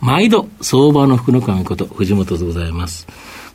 毎度相場の福の神こと藤本でございます。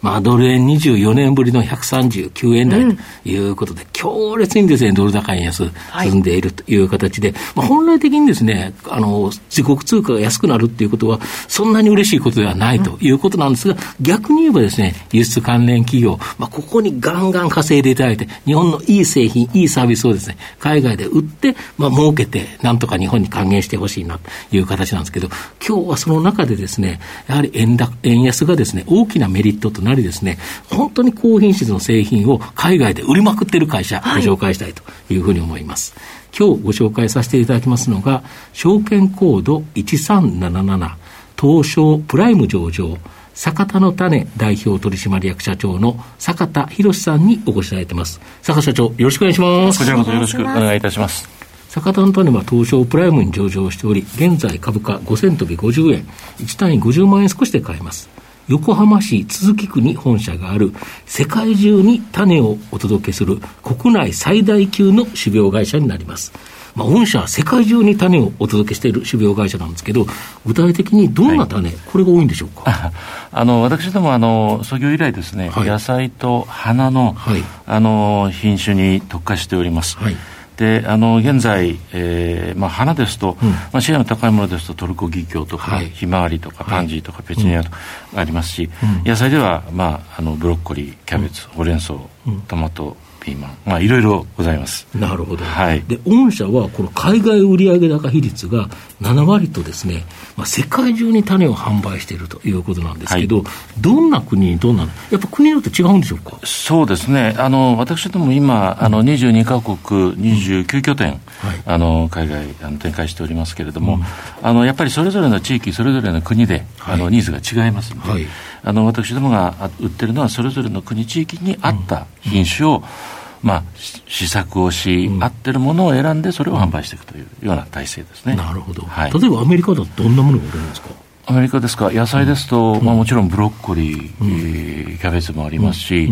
まあ、ドル円24年ぶりの139円台ということで、うん、強烈にですね、ドル高円安進んでいるという形で、はい、まあ、本来的にですね、あの、自国通貨が安くなるっていうことは、そんなに嬉しいことではないということなんですが、うん、逆に言えばですね、輸出関連企業、まあ、ここにガンガン稼いでいただいて、日本のいい製品、いいサービスをですね、海外で売って、まあ、儲けて、なんとか日本に還元してほしいなという形なんですけど、今日はその中でですね、やはり円高、円安がですね、大きなメリットとなりですね、本当に高品質の製品を海外で売りまくってる会社、ご紹介したいというふうに思います。今日ご紹介させていただきますのが、証券コード1377、東証プライム上場、坂田の種代表取締役社長の坂田博さんにお越しいただいてます。坂社長、よろしくお願いします。こちらこそよろしくお願いいたします。坂田の種は東証プライムに上場しており、現在株価5000飛び50円、1単位50万円少しで買えます。横浜市都筑区に本社がある世界中に種をお届けする国内最大級の種苗会社になります。まあ、御社は世界中に種をお届けしている種苗会社なんですけど、具体的にどんな種、はい、これが多いんでしょうか？あの私どもあの、創業以来ですね、はい、野菜と花のはい、あの品種に特化しております。はいであの現在、えーまあ、花ですと、うん、まあ、シェアの高いものですとトルコギキョウとか、はい、ひまわりとかパンジーとかペチュニアとかありますし、うん、野菜では、まあ、あのブロッコリーキャベツ、ほうれん草トマトピーマン、まあ、いろいろございます。なるほど。はい。で、御社は、この海外売上高比率が7割とですね、まあ、世界中に種を販売しているということなんですけど、はい、どんな国どんな、やっぱ国によって違うんでしょうか？そうですね。あの、私ども今、あの、22カ国、29拠点、うんはい、あの、海外あの展開しておりますけれども、うん、あの、やっぱりそれぞれの地域、それぞれの国で、はい、あの、ニーズが違いますので、はい。あの私どもが売ってるのはそれぞれの国地域に合った品種を、まあ、試作をし、合ってるものを選んでそれを販売していくというような体制ですね。なるほど、はい、例えばアメリカだとどんなものが売れるんですか？アメリカですか？野菜ですと、まあ、もちろんブロッコリー、キャベツもありますし、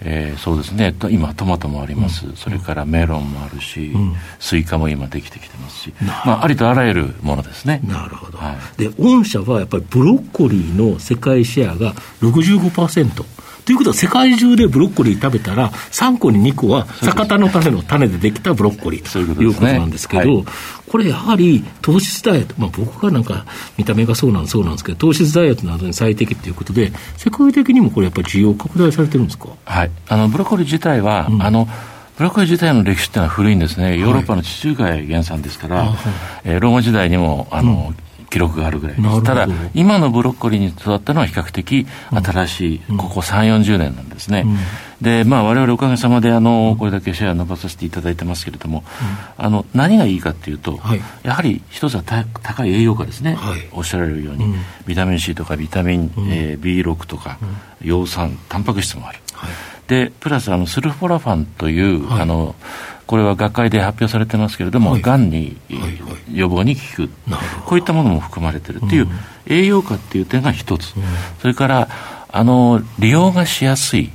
えー、そうですね。今トマトもあります、うん、それからメロンもあるし、うん、スイカも今できてきてますし、まあ、ありとあらゆるものですね。なるほど、はい、で御社はやっぱりブロッコリーの世界シェアが65%ということは、世界中でブロッコリー食べたら、3個に2個はサカタのタネの種でできたブロッコリーということなんですけど、これやはり糖質ダイエット、まあ、僕がなんか見た目がそうなんそうなんですけど、糖質ダイエットなどに最適ということで、世界的にもこれ、やっぱり需要拡大されてるんですか、はい、あのブロッコリー自体は、うん、あのブロッコリー自体の歴史っていうのは古いんですね、ヨーロッパの地中海原産ですから、はい、えー、ローマ時代にもあの、うん記録があるぐらいです。ただ、今のブロッコリーに育ったのは比較的新しい、うん、ここ3、40年なんですね。うん、で、まあ、我々おかげさまで、あの、これだけシェア伸ばさせていただいてますけれども、うん、あの、何がいいかっていうと、はい、やはり一つは高い栄養価ですね。はい、おっしゃられるように、ビタミン C とかビタミン、えー、B6 とか、葉酸、タンパク質もある。はい、で、プラス、あの、スルフォラファンという、あの、これは学会で発表されてますけれども、が、ん、に、予防に効く、こういったものも含まれているという、栄養価っていう点が一つ、それからあの利用がしやすい、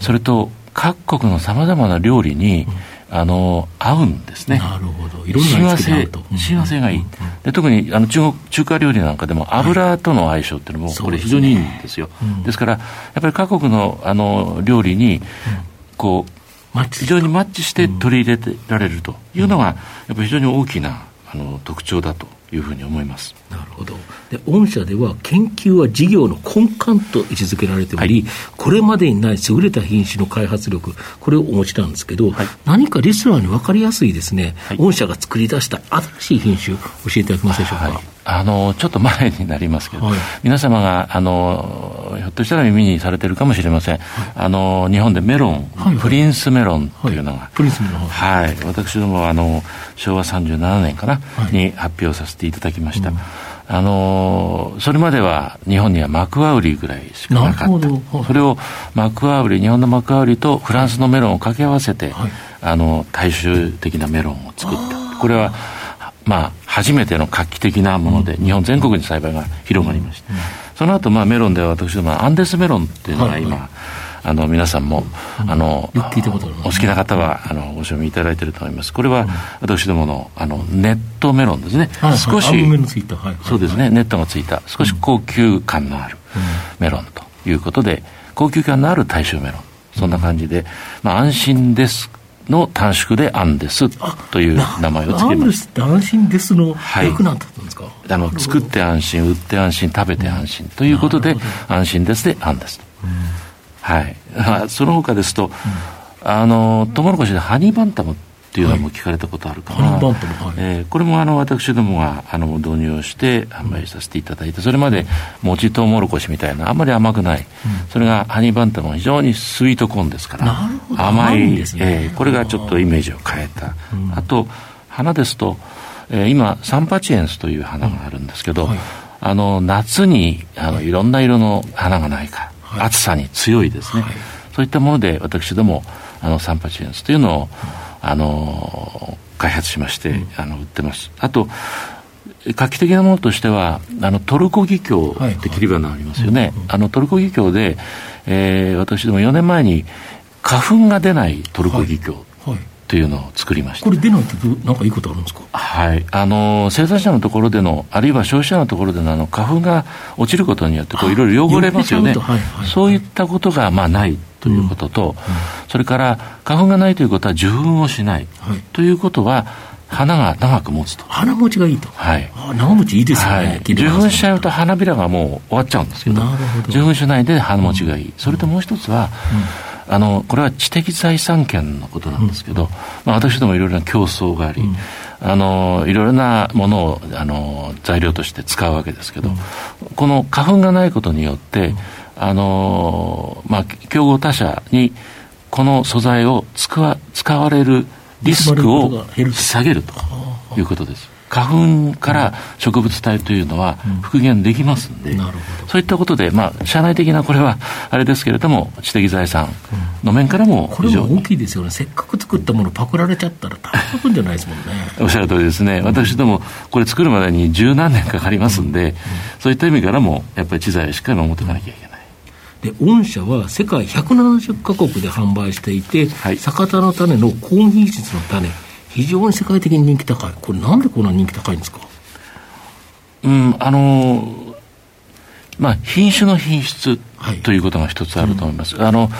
それと各国のさまざまな料理に、あの合うんですね。なるほど。いろんな親和性、親和性がいい。で特にあの中国中華料理なんかでも油との相性っていうのもこれ非常にいいんですよ。ですからやっぱり各国のあの料理にこう非常にマッチして取り入れられるというのが、やっぱり非常に大きなあの特徴だというふうに思います。なるほど。で御社では研究は事業の根幹と位置づけられており、はい、これまでにない優れた品種の開発力これをお持ちなんですけど、はい、何かリスナーに分かりやすいですね、はい、御社が作り出した新しい品種教えていただけますでしょうか、あのちょっと前になりますけど、皆様があのひょょっとしたら耳にされてるかもしれません。あの、日本でメロン、プリンスメロンというのが、プリンスメロン。はい。私ども、あの、昭和37年かな、に発表させていただきました。うんあのそれまでは日本にはマクワウリぐらいしかなかった。それをマクワウリ、日本のマクワウリとフランスのメロンを掛け合わせて、はい、あの、大衆的なメロンを作った。これは、まあ、初めての画期的なもので、日本全国に栽培が広がりました。その後、まあ、メロンでは私ども、アンデスメロンっていうのが今、はいはいあの皆さんも、あのお好きな方はあのご賞味いただいていると思います。これは私どものあのネットメロンですね。少し、そうですね、ネットがついた。少し高級感のあるメロンということで、高級感のある大衆メロン。そんな感じで、まあ安心ですの短縮でアンデスという名前を付けます。安心ですの役なんだったんですか、はい、あの作って安心、売って安心、食べて安心ということで、安心ですでアンデス。うんはい、その他ですと、うん、あのトウモロコシでハニーバンタムっていうのも聞かれたことあるかな、はい、えー、これもあの私どもがあの導入をして販売させていただいて、それまで餅トウモロコシみたいな、あんまり甘くない、うん、それがハニーバンタムは非常にスイートコーンですから、甘い、ね、えー、これがちょっとイメージを変えた、うん、あと、花ですと、えー、今、サンパチエンスという花があるんですけど、はい、あの夏にあのいろんな色の花がないか。暑さに強いですね、はい、そういったもので私どもあのサンパチエンスというのを、あの開発しまして、うん、あの売ってます。あと画期的なものとしてはあのトルコギキョウって切り花ありますよね、あのトルコギキョウで、えー、私ども4年前に花粉が出ないトルコギキョウ、はいというのを作りました。これ出ないってなんかいいことあるんですか？はい。あの生産者のところでのあるいは消費者のところでのあの花粉が落ちることによってこういろいろ汚れますよね、はいはい、そういったことがまあないということと、うんうん、それから花粉がないということは受粉をしない、はい、ということは花が長く持つと。花持ちがいいと。はい。長持ちいいですよね、はい、受粉しちゃうと花びらがもう終わっちゃうんですけど受粉しないで花持ちがいい、それともう一つは、うんあのこれは知的財産権のことなんですけど、うん、まあ、私どもいろいろな競争があり、うん、あのいろいろなものをあの材料として使うわけですけど、うん、この花粉がないことによって、あのまあ、競合他社にこの素材を使わ使われるリスクを下げるということです。花粉から植物体というのは復元できますんで、うん、そういったことで、まあ、社内的なこれはあれですけれども、知的財産の面からもこれも大きいですよね、せっかく作ったものパクられちゃったら大変じゃないですもんね。おっしゃる通りですね、私ども、これ作るまでに十何年かかりますんで、そういった意味からも、やっぱり知財をしっかり守っていかなきゃいけない。で御社は世界170か国で販売していて、はい、酒田の種の高品質の種、非常に世界的に人気高い。これなんでこんな人気高いんですか？うん、あのー、まあ、品種の品質ということが一つあると思います。はいうん、あの、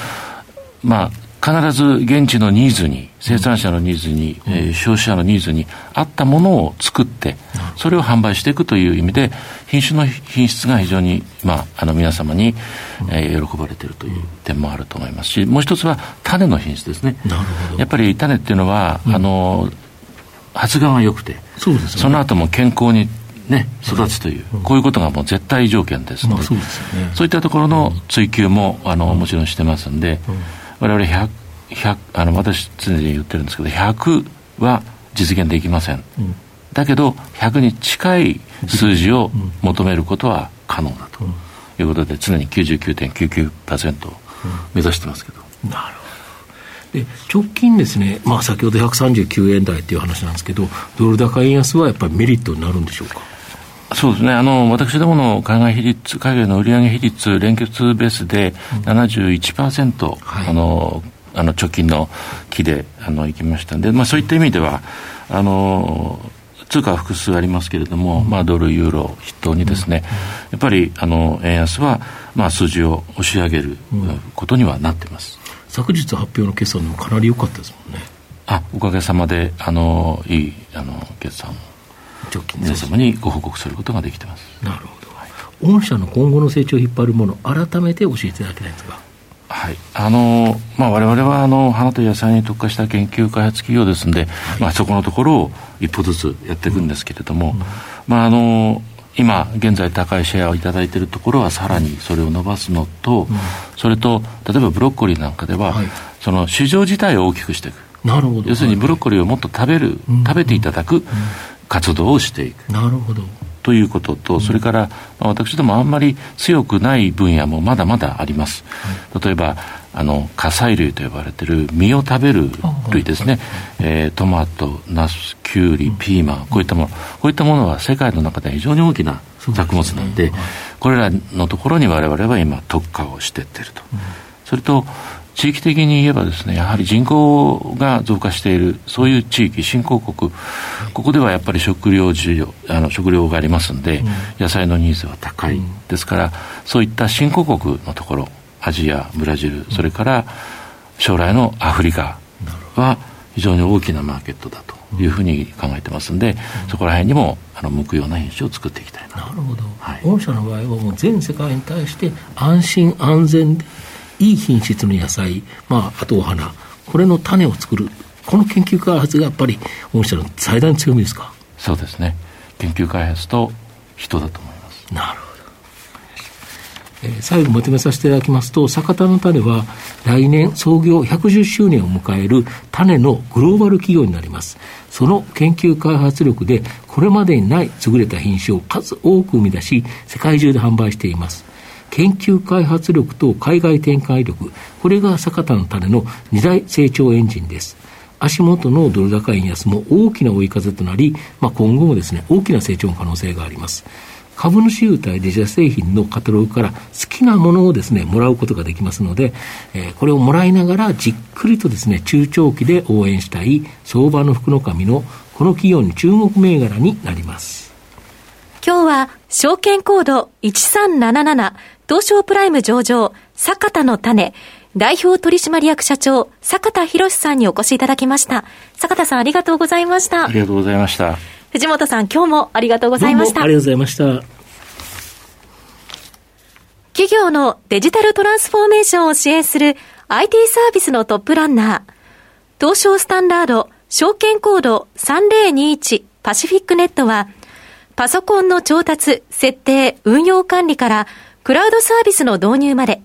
まあ、必ず現地のニーズに、生産者のニーズに、うん、えー、消費者のニーズに合ったものを作って、それを販売していくという意味で、品種の品質が非常に、まあ、あの皆様に、えー、喜ばれているという点もあると思いますし、もう一つは種の品質ですね。やっぱり種っていうのは、うん、あの、発芽が良くて、そ、ね、その後も健康にね、育つという、こういうことがもう絶対条件ですので、そうですね、そういったところの追求も、あの、もちろんしてますんで、我々100、100あの私常に言ってるんですけど100は実現できません、うん、だけど100に近い数字を求めることは可能だと。いうことで常に99.99%を目指してますけど、うん、なるほど。で直近ですね、まあ、先ほど139円台っていう話なんですけどドル高円安はやっぱりメリットになるんでしょうか？そうですね。あの、私どもの海外比率、海外の売上比率、連結ベースで71%、うんはい、あの、あの、貯金の期で、あの、行きましたんで、まあ、そういった意味では、あの、通貨は複数ありますけれども、うん、まあ、ドル、ユーロ筆頭にですね、うん、やっぱり、あの、円安は、まあ、数字を押し上げることにはなってます。昨日発表の決算でもかなり良かったですもんね。あ、おかげさまで、あの、いい、あの、決算皆様にご報告することができてます。なるほど。はい、御社の今後の成長を引っ張るもの、改めて教えていただきたいんですが。はい、あのまあ、われわれはあの花と野菜に特化した研究開発企業ですので、はい、まあ、そこのところを一歩ずつやっていくんですけれども、うん。うん、まあ、あの今現在高いシェアを頂いているところはさらにそれを伸ばすのと、うん、それと例えばブロッコリーなんかでは、はい、その市場自体を大きくしていく。なるほど。要するにブロッコリーをもっと食べる、食べていただく活動をしていく、なるほど。ということと、それから、まあ、私どもあんまり強くない分野もまだまだあります。例えばあの火砕類と呼ばれている実を食べる類ですね、えー、トマト、ナス、キュウリ、ピーマン、こういったもの、こういったものは世界の中で非常に大きな作物なんで、これらのところに我々は今、特化をしていってると。それと地域的に言えばですね、やはり人口が増加している、そういう地域、新興国、ここではやっぱり食料需要、あの食料がありますんで、野菜のニーズは高い。ですから、そういった新興国のところ、アジア、ブラジル、それから将来のアフリカは非常に大きなマーケットだというふうに考えてますんで、そこら辺にもあの向くような品種を作っていきたいな。なるほど。はい、御社の場合はもう全世界に対して安心安全でいい品質の野菜、まあ、あとお花、これの種を作る、この研究開発がやっぱり御社の最大の強みですか？そうですね。研究開発と人だと思います。なるほど。えー、最後まとめさせていただきますと、酒田の種は来年創業110周年を迎える種のグローバル企業になります。その研究開発力で、これまでにない優れた品種を数多く生み出し、世界中で販売しています。研究開発力と海外展開力、これが酒田の種の二大成長エンジンです。足元のドル高円安も大きな追い風となり、まあ、今後もですね、大きな成長の可能性があります。株主優待デジタル製品のカタログから好きなものをですね、もらうことができますので、えー、これをもらいながらじっくりとですね、中長期で応援したい相場の福の神のこの企業に注目銘柄になります。今日は証券コード1377東証プライム上場坂田の種代表取締役社長坂田博さんにお越しいただきました。坂田さんありがとうございました。ありがとうございました。藤本さん、今日もありがとうございました。ありがとうございました。企業のデジタルトランスフォーメーションを支援する IT サービスのトップランナー、東証スタンダード証券コード3021パシフィックネットは、パソコンの調達、設定、運用管理からクラウドサービスの導入まで、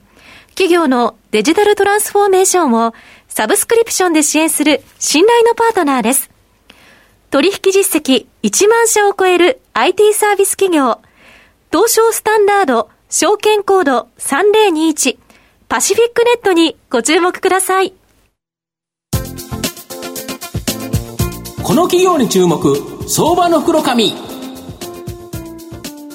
企業のデジタルトランスフォーメーションをサブスクリプションで支援する信頼のパートナーです。取引実績1万社を超える IT サービス企業、東証スタンダード証券コード3021パシフィックネットにご注目ください。この企業に注目、相場の袋紙。